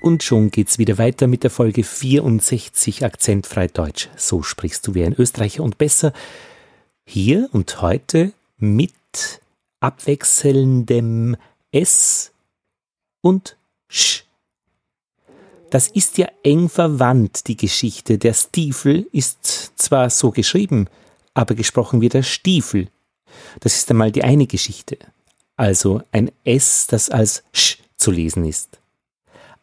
Und schon geht's wieder weiter mit der Folge 64 Akzentfrei Deutsch. So sprichst du wie ein Österreicher und besser. Hier und heute mit abwechselndem S und Sch. Das ist ja eng verwandt, die Geschichte. Der Stiefel ist zwar so geschrieben, aber gesprochen wird der Stiefel. Das ist einmal die eine Geschichte. Also ein S, das als Sch zu lesen ist.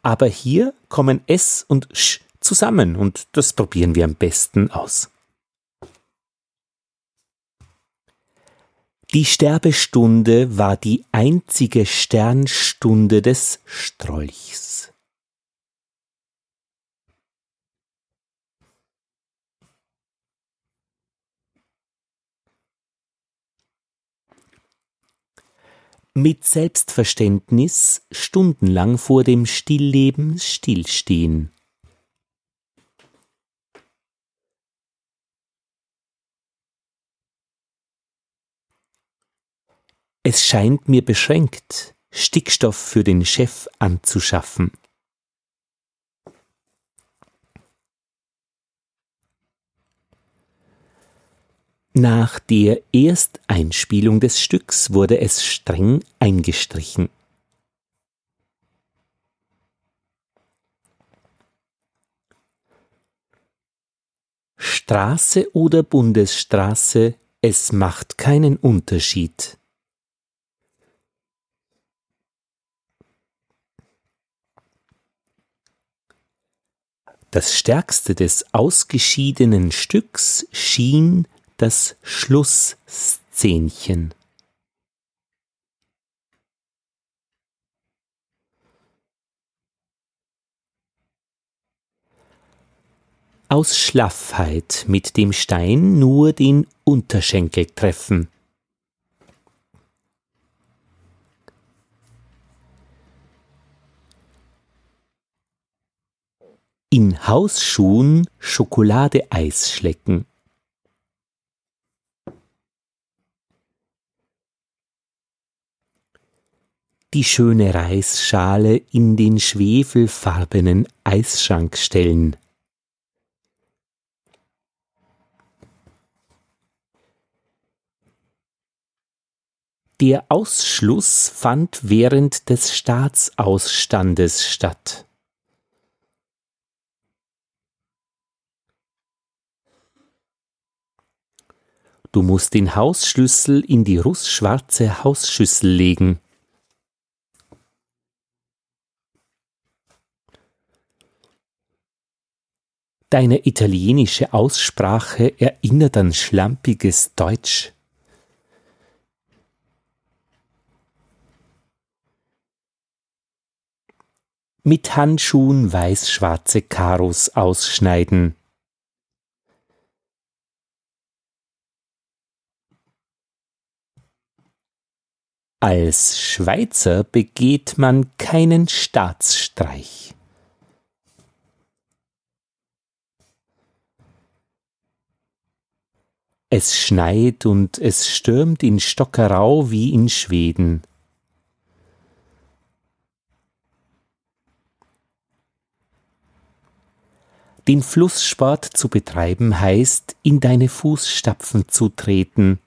Aber hier kommen S und Sch zusammen und das probieren wir am besten aus. Die Sterbestunde war die einzige Sternstunde des Strolchs. Mit Selbstverständnis stundenlang vor dem Stillleben stillstehen. Es scheint mir beschränkt, Stickstoff für den Chef anzuschaffen. Nach der Ersteinspielung des Stücks wurde es streng eingestrichen. Straße oder Bundesstraße, es macht keinen Unterschied. Das Stärkste des ausgeschiedenen Stücks schien das Schlussszenchen. Aus Schlaffheit mit dem Stein nur den Unterschenkel treffen. in Hausschuhen Schokoladeeis schlecken. Die schöne Reisschale in den schwefelfarbenen Eisschrank stellen. Der Ausschluss fand während des Staatsausstandes statt. Du musst den Hausschlüssel in die rußschwarze Hausschüssel legen. Deine italienische Aussprache erinnert an schlampiges Deutsch. Mit Handschuhen weiß-schwarze Karos ausschneiden. Als Schweizer begeht man keinen Staatsstreich. Es schneit und es stürmt in Stockerau wie in Schweden. Den Flusssport zu betreiben heißt, in deine Fußstapfen zu treten,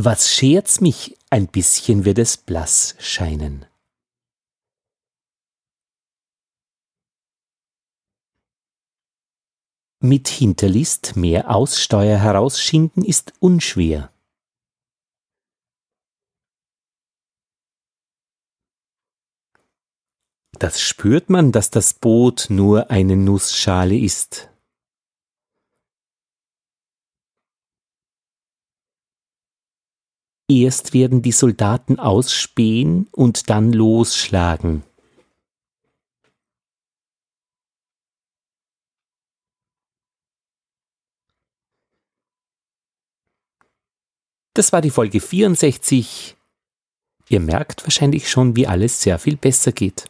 Was schert's mich, ein bisschen wird es blass scheinen. Mit Hinterlist mehr Aussteuer herausschinden ist unschwer. Das spürt man, dass das Boot nur eine Nussschale ist. Erst werden die Soldaten ausspähen und dann losschlagen. Das war die Folge 64. Ihr merkt wahrscheinlich schon, wie alles sehr viel besser geht.